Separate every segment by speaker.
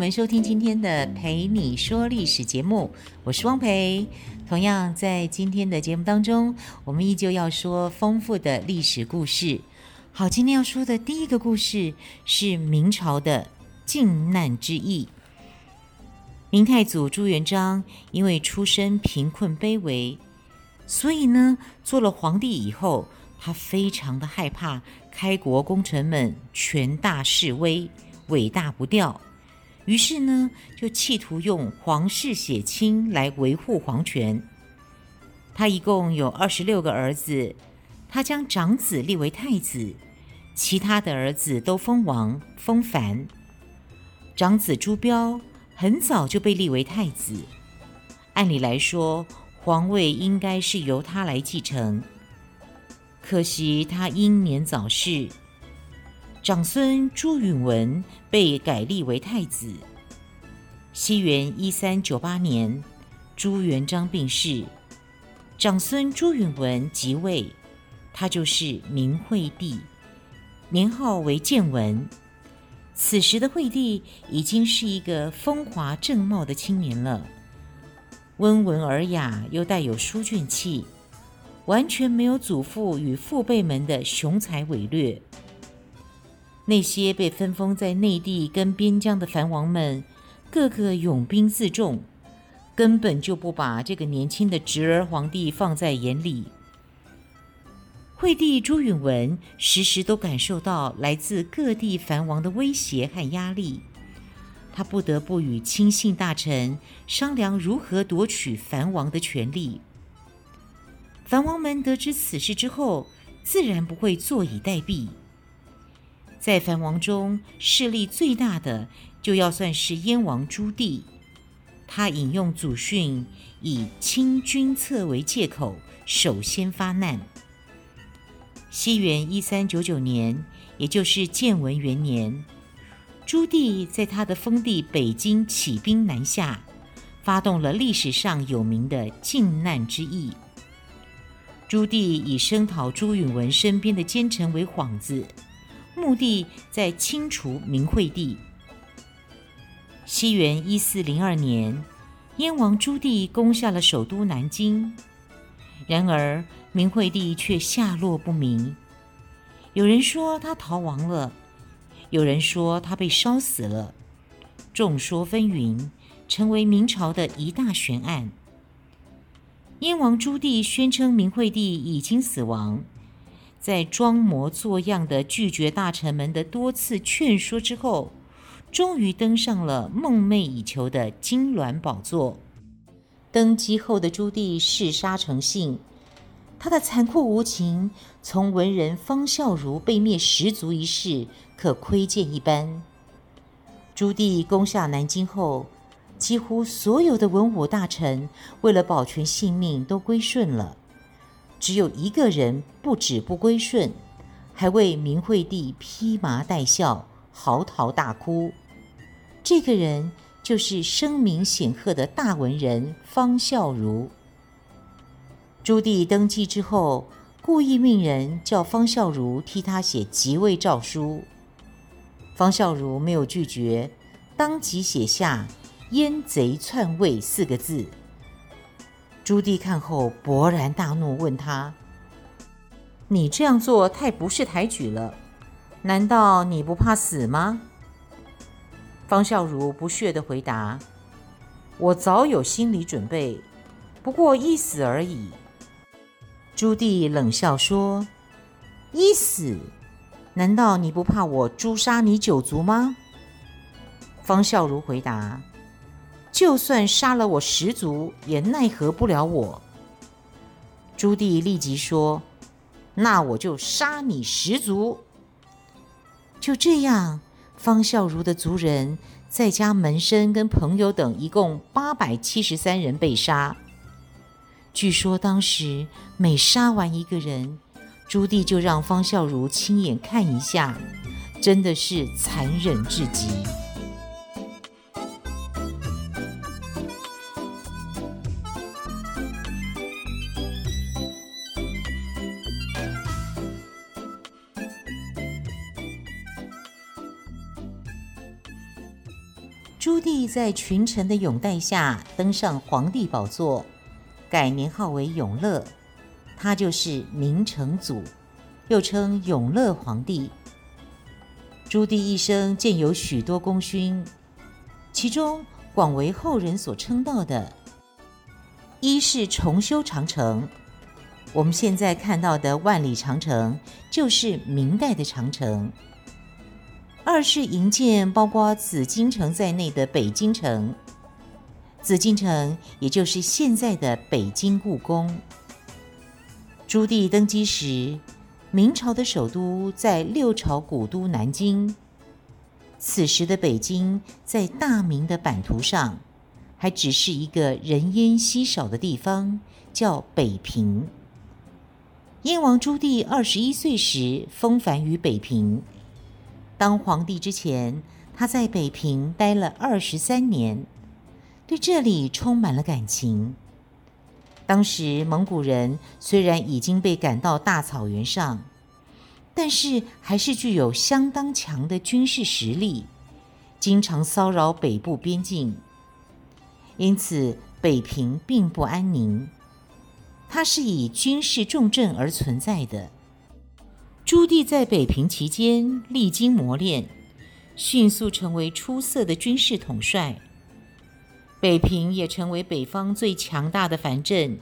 Speaker 1: 我们收听今天的《陪你说历史》节目，我是汪培。同样，在今天的节目当中，我们依旧要说丰富的历史故事。好，今天要说的第一个故事是明朝的靖难之役。明太祖朱元璋因为出身贫困卑微，所以呢，做了皇帝以后，他非常的害怕开国功臣们权大势威、尾大不掉。于是呢，就企图用皇室血亲来维护皇权。他一共有二十六个儿子，他将长子立为太子，其他的儿子都封王、封藩。长子朱标很早就被立为太子，按理来说，皇位应该是由他来继承。可惜他英年早逝。长孙朱允炆被改立为太子。西元一三九八年，朱元璋病逝，长孙朱允炆即位，他就是明惠帝，年号为建文。此时的惠帝已经是一个风华正茂的青年了，温文尔雅又带有书卷气，完全没有祖父与父辈们的雄才伟略。那些被分封在内地跟边疆的藩王们，个个拥兵自重，根本就不把这个年轻的侄儿皇帝放在眼里。惠帝朱允炆时时都感受到来自各地藩王的威胁和压力，他不得不与亲信大臣商量如何夺取藩王的权力。藩王们得知此事之后，自然不会坐以待毙。在藩王中势力最大的，就要算是燕王朱棣。他引用祖训，以清君侧为借口，首先发难。西元一三九九年，也就是建文元年，朱棣在他的封地北京起兵南下，发动了历史上有名的靖难之役。朱棣以声讨朱允炆身边的奸臣为幌子。目的在清除明惠帝。西元一四零二年，燕王朱棣攻下了首都南京，然而明惠帝却下落不明。有人说他逃亡了，有人说他被烧死了，众说纷纭，成为明朝的一大悬案。燕王朱棣宣称明惠帝已经死亡。在装模作样的拒绝大臣们的多次劝说之后，终于登上了梦寐以求的金銮宝座。登基后的朱棣嗜杀成性，他的残酷无情，从文人方孝孺被灭十族一事可窥见一斑。朱棣攻下南京后，几乎所有的文武大臣为了保全性命都归顺了。只有一个人不止不归顺，还为明惠帝披麻戴孝、嚎啕大哭。这个人就是声名显赫的大文人方孝孺。朱棣登基之后，故意命人叫方孝孺替他写即位诏书。方孝孺没有拒绝，当即写下“阉贼篡位”四个字。朱棣看后勃然大怒，问他：“你这样做太不识抬举了，难道你不怕死吗？”方孝孺不屑地回答：“我早有心理准备，不过一死而已。”朱棣冷笑说：“一死？难道你不怕我诛杀你九族吗？”方孝孺回答。就算杀了我十族，也奈何不了我。朱棣立即说：“那我就杀你十族。”就这样，方孝孺的族人，再加门生跟朋友等，一共八百七十三人被杀。据说当时每杀完一个人，朱棣就让方孝孺亲眼看一下，真的是残忍至极。朱棣在群臣的拥戴下登上皇帝宝座，改年号为永乐，他就是明成祖，又称永乐皇帝。朱棣一生建有许多功勋，其中广为后人所称道的，一是重修长城。我们现在看到的万里长城，就是明代的长城。二是营建包括紫禁城在内的北京城，紫禁城也就是现在的北京故宫。朱棣登基时，明朝的首都在六朝古都南京，此时的北京在大明的版图上，还只是一个人烟稀少的地方，叫北平。燕王朱棣二十一岁时封藩于北平。当皇帝之前，他在北平待了二十三年，对这里充满了感情。当时蒙古人虽然已经被赶到大草原上，但是还是具有相当强的军事实力，经常骚扰北部边境，因此北平并不安宁。它是以军事重镇而存在的。朱棣在北平期间历经磨练，迅速成为出色的军事统帅。北平也成为北方最强大的藩镇。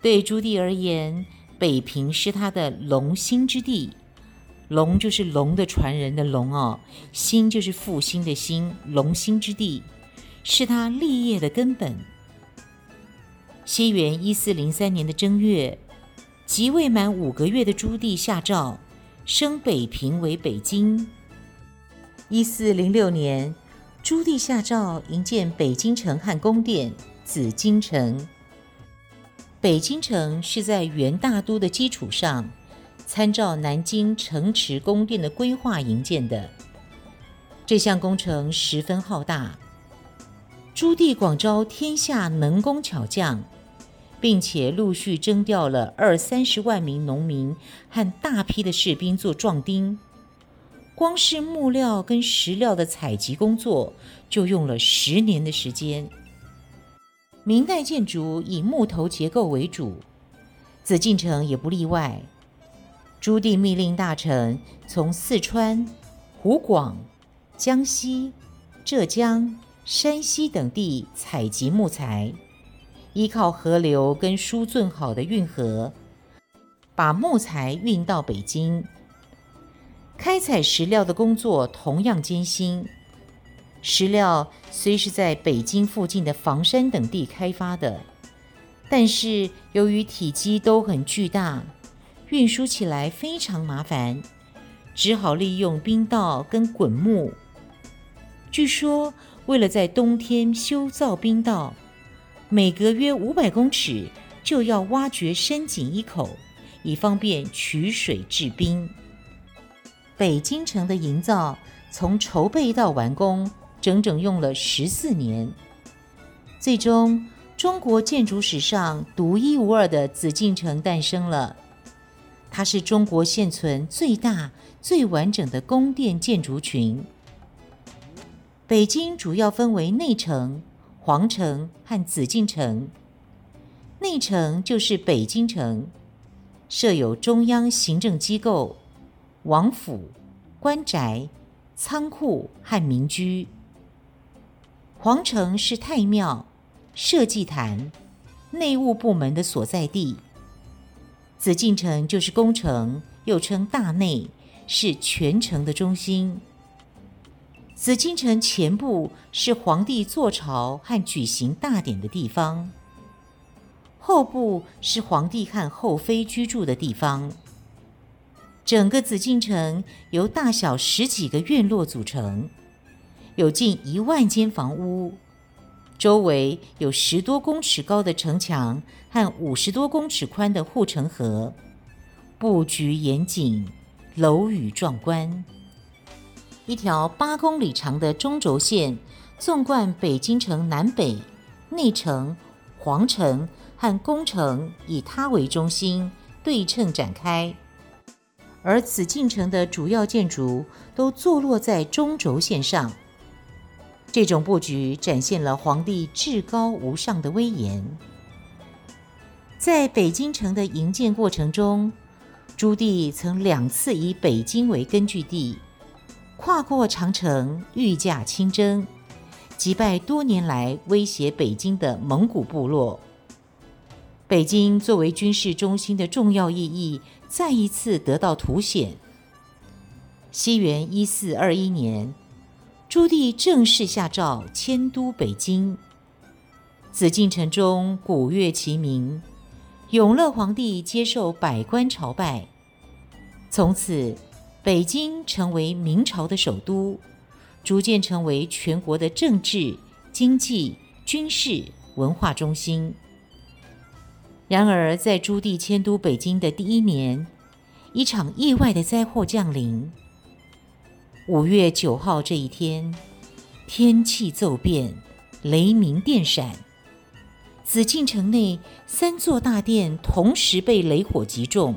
Speaker 1: 对朱棣而言，北平是他的龙兴之地。龙就是龙的传人的龙哦，兴就是复兴的兴，龙兴之地是他立业的根本。西元一四零三年的正月。即位满五个月的朱棣下诏，升北平为北京。一四零六年，朱棣下诏营建北京城和宫殿紫禁城。北京城是在元大都的基础上，参照南京城池宫殿的规划营建的。这项工程十分浩大，朱棣广招天下能工巧匠。并且陆续征调了二三十万名农民和大批的士兵做壮丁，光是木料跟石料的采集工作就用了十年的时间。明代建筑以木头结构为主，紫禁城也不例外。朱棣密令大臣从四川、湖广、江西、浙江、山西等地采集木材。依靠河流跟输圳好的运河，把木材运到北京。开采石料的工作同样艰辛。石料虽是在北京附近的房山等地开发的，但是由于体积都很巨大，运输起来非常麻烦，只好利用冰道跟滚木。据说，为了在冬天修造冰道，每隔约五百公尺就要挖掘深井一口，以方便取水制冰。北京城的营造从筹备到完工，整整用了十四年。最终，中国建筑史上独一无二的紫禁城诞生了。它是中国现存最大、最完整的宫殿建筑群。北京主要分为内城。皇城和紫禁城，内城就是北京城，设有中央行政机构、王府、官宅、仓库和民居。皇城是太庙、社稷坛、内务部门的所在地。紫禁城就是宫城，又称大内，是全城的中心。紫禁城前部是皇帝坐朝和举行大典的地方，后部是皇帝和后妃居住的地方。整个紫禁城由大小十几个院落组成，有近一万间房屋，周围有十多公尺高的城墙和五十多公尺宽的护城河，布局严谨，楼宇壮观。一条八公里长的中轴线纵贯北京城南北、内城、皇城和宫城，以它为中心对称展开。而紫禁城的主要建筑都坐落在中轴线上，这种布局展现了皇帝至高无上的威严。在北京城的营建过程中，朱棣曾两次以北京为根据地，跨过长城，御驾亲征，击败多年来威胁北京的蒙古部落。北京作为军事中心的重要意义再一次得到凸显。西元一四二一年，朱棣正式下诏迁都北京。紫禁城中鼓乐齐鸣，永乐皇帝接受百官朝拜。从此，北京成为明朝的首都，逐渐成为全国的政治、经济、军事、文化中心。然而，在朱棣迁都北京的第一年，一场意外的灾祸降临。五月九号这一天，天气骤变，雷鸣电闪，紫禁城内三座大殿同时被雷火击中，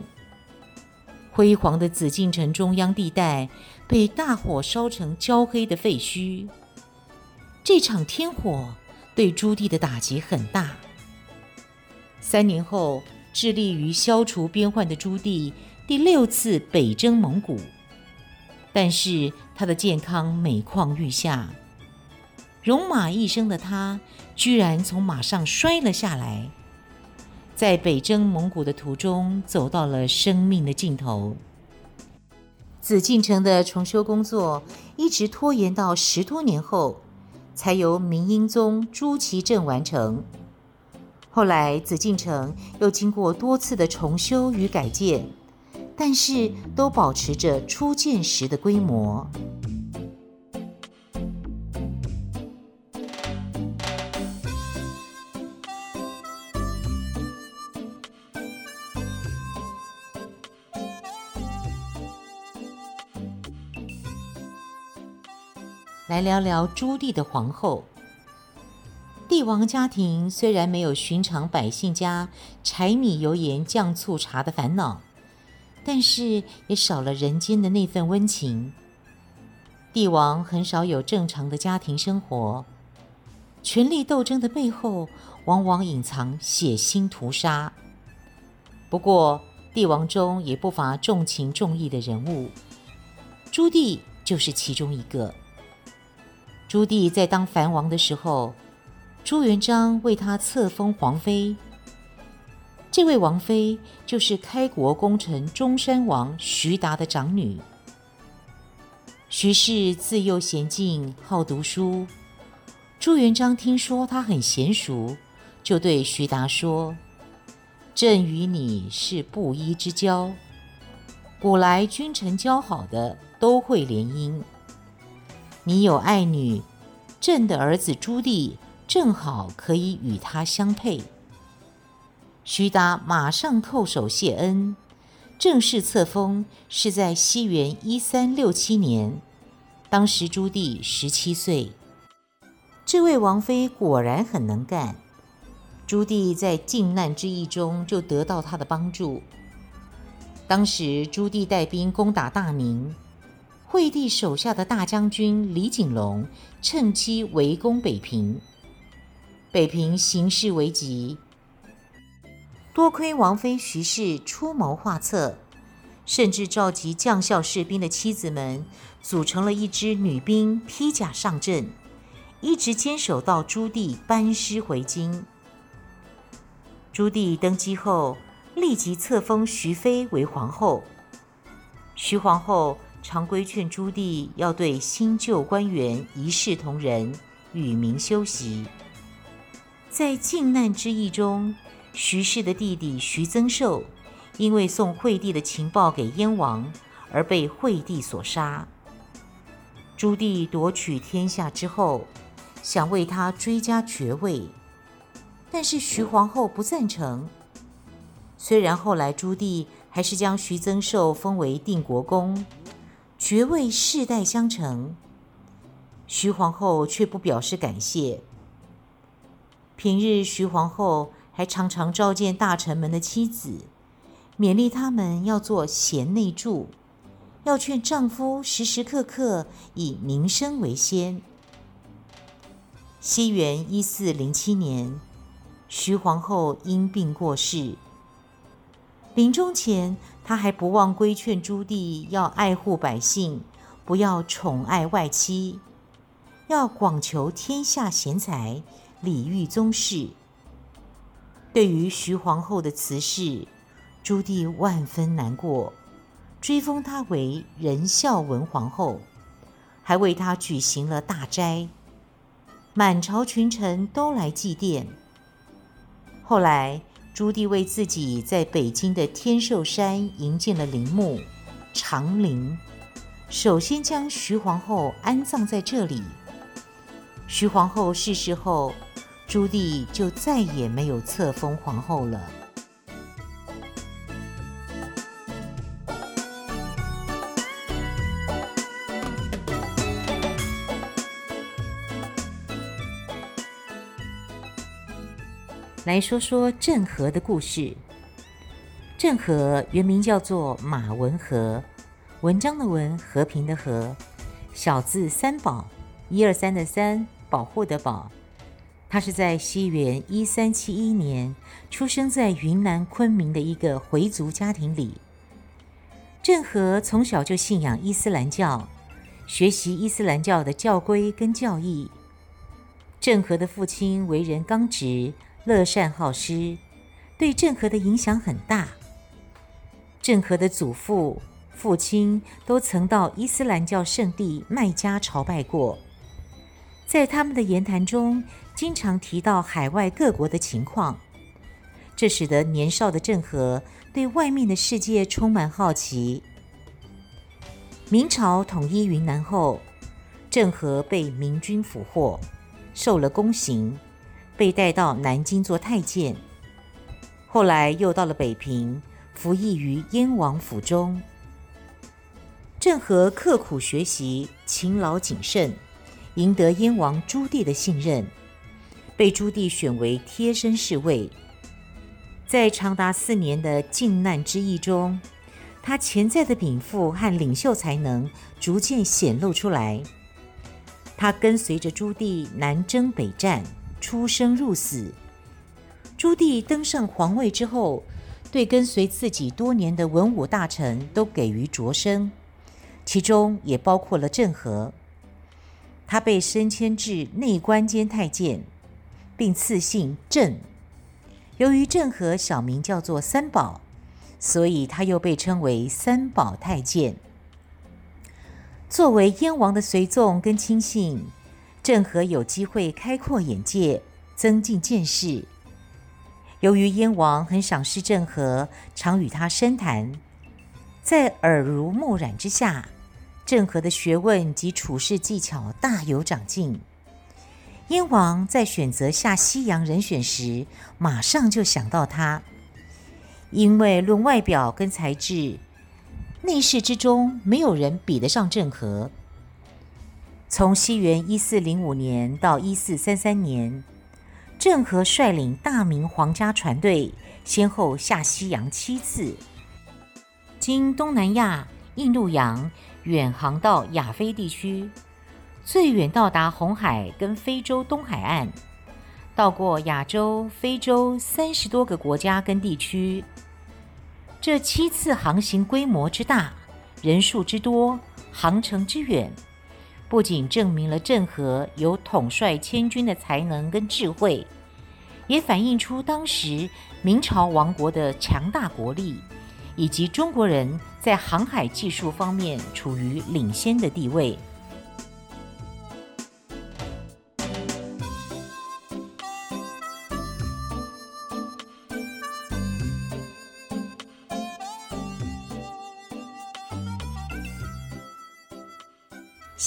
Speaker 1: 辉煌的紫禁城中央地带被大火烧成焦黑的废墟。这场天火对朱棣的打击很大。三年后，致力于消除边患的朱棣第六次北征蒙古，但是他的健康每况愈下。戎马一生的他，居然从马上摔了下来，在北征蒙古的途中，走到了生命的尽头。紫禁城的重修工作一直拖延到十多年后，才由明英宗朱祁镇完成。后来，紫禁城又经过多次的重修与改建，但是都保持着初建时的规模。来聊聊朱棣的皇后。帝王家庭虽然没有寻常百姓家柴米油盐酱醋茶的烦恼，但是也少了人间的那份温情。帝王很少有正常的家庭生活，权力斗争的背后往往隐藏血腥屠杀。不过，帝王中也不乏重情重义的人物，朱棣就是其中一个。朱棣在当藩王的时候，朱元璋为他册封皇妃，这位王妃就是开国功臣中山王徐达的长女。徐氏自幼娴静，好读书。朱元璋听说她很娴熟，就对徐达说：“朕与你是布衣之交，古来君臣交好的都会联姻。你有爱女，朕的儿子朱棣。”正好可以与他相配。徐达马上叩首谢恩，正式册封是在西元一三六七年，当时朱棣十七岁。这位王妃果然很能干，朱棣在靖难之役中就得到她的帮助。当时朱棣带兵攻打大明，惠帝手下的大将军李景隆趁机围攻北平。北平形势危急，多亏王妃徐氏出谋划策，甚至召集将校士兵的妻子们，组成了一支女兵，披甲上阵，一直坚守到朱棣班师回京。朱棣登基后，立即册封徐妃为皇后。徐皇后常规劝朱棣要对新旧官员一视同仁，与民休息。在靖难之役中，徐氏的弟弟徐增寿因为送惠帝的情报给燕王，而被惠帝所杀。朱棣夺取天下之后，想为他追加爵位，但是徐皇后不赞成。虽然后来朱棣还是将徐增寿封为定国公，爵位世代相承，徐皇后却不表示感谢。平日徐皇后还常常召见大臣们的妻子，勉励他们要做贤内助。要劝丈夫时时刻刻以民生为先。西元一四零七年，徐皇后因病过世。临终前，他还不忘规劝朱棣要爱护百姓，不要宠爱外戚，要广求天下贤才，礼遇宗室。对于徐皇后的辞世，朱棣万分难过。追封她为仁孝文皇后，还为她举行了大斋，满朝群臣都来祭奠。后来，朱棣为自己在北京的天寿山营建了陵墓长陵，首先将徐皇后安葬在这里。徐皇后逝世后，朱棣就再也没有册封皇后了。来说说郑和的故事。郑和原名叫做马文和，文章的文，和平的和，小字三宝，一二三的三，保护的保。他是在西元一三七一年出生在云南昆明的一个回族家庭里。郑和从小就信仰伊斯兰教，学习伊斯兰教的教规跟教义。郑和的父亲为人刚直。乐善好施，对郑和的影响很大。郑和的祖父、父亲都曾到伊斯兰教圣地麦加朝拜过，在他们的言谈中，经常提到海外各国的情况，这使得年少的郑和对外面的世界充满好奇。明朝统一云南后，郑和被明军俘获，受了宫刑。被带到南京做太监，后来又到了北平，服役于燕王府中。郑和刻苦学习，勤劳谨慎，赢得燕王朱棣的信任，被朱棣选为贴身侍卫。在长达四年的靖难之役中，他潜在的禀赋和领袖才能逐渐显露出来。他跟随着朱棣南征北战。出生入死。朱棣登上皇位之后，对跟随自己多年的文武大臣都给予擢升，其中也包括了郑和。他被升迁至内官监太监，并赐姓郑。由于郑和小名叫做三宝，所以他又被称为三宝太监。作为燕王的随从跟亲信。郑和有机会开阔眼界，增进见识。由于燕王很赏识郑和，常与他深谈，在耳濡目染之下，郑和的学问及处事技巧大有长进。燕王在选择下西洋人选时，马上就想到他，因为论外表跟才智，内侍之中没有人比得上郑和。从西元一四零五年到一四三三年，郑和率领大明皇家船队，先后下西洋七次，经东南亚、印度洋远航到亚非地区，最远到达红海跟非洲东海岸，到过亚洲、非洲三十多个国家跟地区。这七次航行规模之大，人数之多，航程之远。不仅证明了郑和有统帅千军的才能跟智慧，也反映出当时明朝王国的强大国力，以及中国人在航海技术方面处于领先的地位。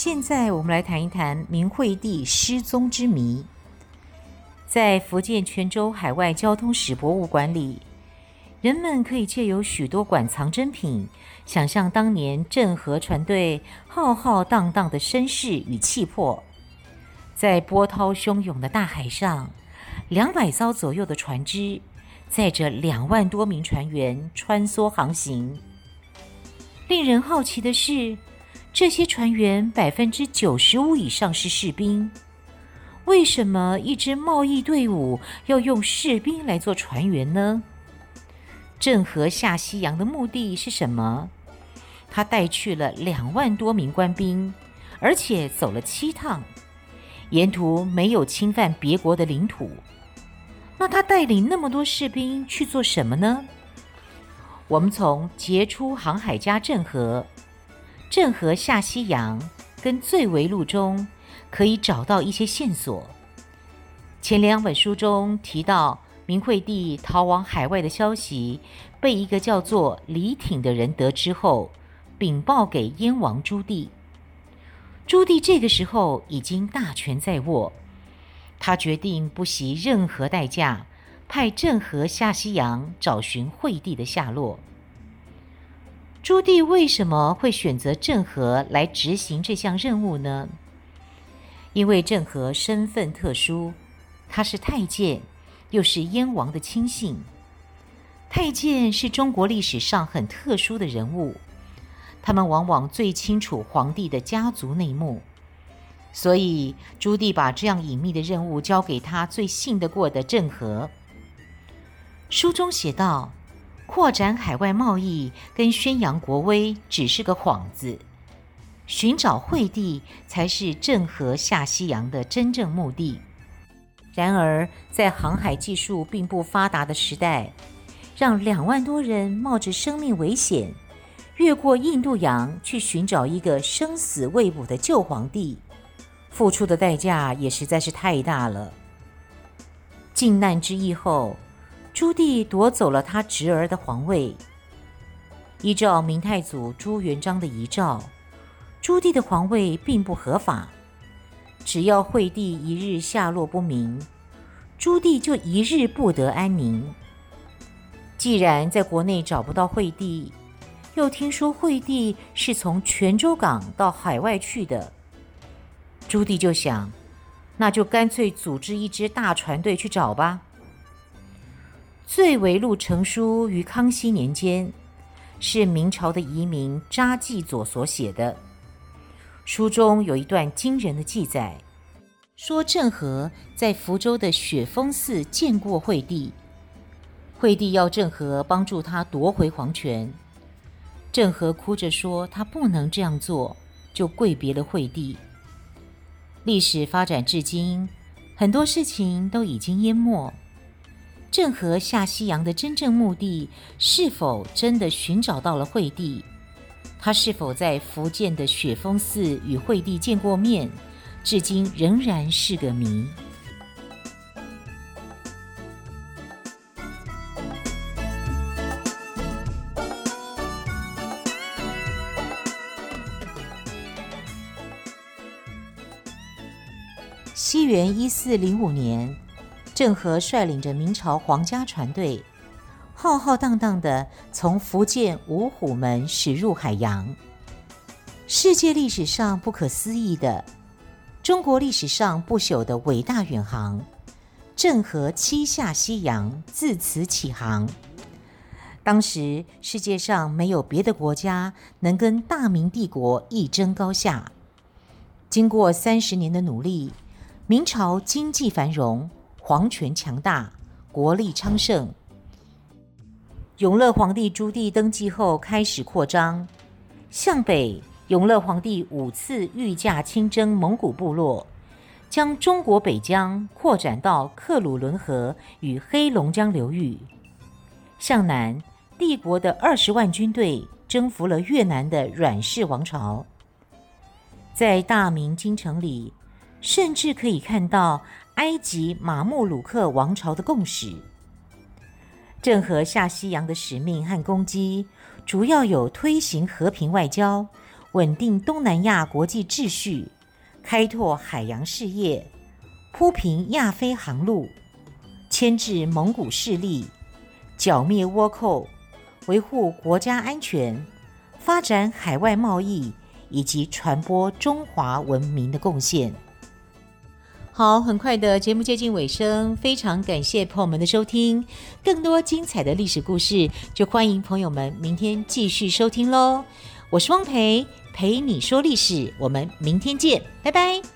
Speaker 1: 现在我们来谈一谈明惠帝失踪之谜。在福建泉州海外交通史博物馆里，人们可以借由许多馆藏珍品，想象当年郑和船队浩浩荡荡的身世与气魄。在波涛汹涌的大海上，两百艘左右的船只载着两万多名船员穿梭航行。令人好奇的是，这些船员百分之九十五以上是士兵。为什么一支贸易队伍要用士兵来做船员呢？郑和下西洋的目的是什么？他带去了两万多名官兵，而且走了七趟，沿途没有侵犯别国的领土。那他带领那么多士兵去做什么呢？我们从杰出航海家郑和、郑和下西洋跟《醉微录》中可以找到一些线索。前两本书中提到，明惠帝逃往海外的消息被一个叫做李挺的人得知后，禀报给燕王朱棣。朱棣这个时候已经大权在握，他决定不惜任何代价。派郑和下西洋找寻惠帝的下落。朱棣为什么会选择郑和来执行这项任务呢？因为郑和身份特殊，他是太监，又是燕王的亲信。太监是中国历史上很特殊的人物，他们往往最清楚皇帝的家族内幕，所以朱棣把这样隐秘的任务交给他最信得过的郑和。书中写道：“扩展海外贸易跟宣扬国威只是个幌子，寻找惠帝才是郑和下西洋的真正目的。”然而，在航海技术并不发达的时代，让两万多人冒着生命危险，越过印度洋去寻找一个生死未卜的旧皇帝，付出的代价也实在是太大了。靖难之役后，朱棣夺走了他侄儿的皇位。依照明太祖朱元璋的遗诏，朱棣的皇位并不合法。只要惠帝一日下落不明，朱棣就一日不得安宁。既然在国内找不到惠帝，又听说惠帝是从泉州港到海外去的，朱棣就想，那就干脆组织一支大船队去找吧。《醉为录》成书于康熙年间，是明朝的遗民查继佐所写的。书中有一段惊人的记载，说郑和在福州的雪峰寺见过惠帝，惠帝要郑和帮助他夺回皇权，郑和哭着说他不能这样做，就跪别了惠帝。历史发展至今，很多事情都已经淹没。郑和下西洋的真正目的是否真的寻找到了惠帝？他是否在福建的雪峰寺与惠帝见过面？至今仍然是个谜。西元一四零五年。郑和率领着明朝皇家船队，浩浩荡荡地从福建五虎门驶入海洋。世界历史上不可思议的，中国历史上不朽的伟大远航——郑和七下西洋，自此起航。当时世界上没有别的国家能跟大明帝国一争高下。经过三十年的努力，明朝经济繁荣。皇权强大，国力昌盛。永乐皇帝朱棣登基后，开始扩张。向北，永乐皇帝五次御驾亲征蒙古部落，将中国北疆扩展到克鲁伦河与黑龙江流域。向南，帝国的二十万军队征服了越南的阮氏王朝。在大明京城里，甚至可以看到。埃及马木鲁克王朝的共识，郑和下西洋的使命和功绩，主要有推行和平外交、稳定东南亚国际秩序，开拓海洋事业，铺平亚非航路，牵制蒙古势力，剿灭倭寇，维护国家安全，发展海外贸易以及传播中华文明的贡献。好，很快的节目接近尾声，非常感谢朋友们的收听。更多精彩的历史故事，就欢迎朋友们明天继续收听喽。我是汪培，陪你说历史，我们明天见，拜拜。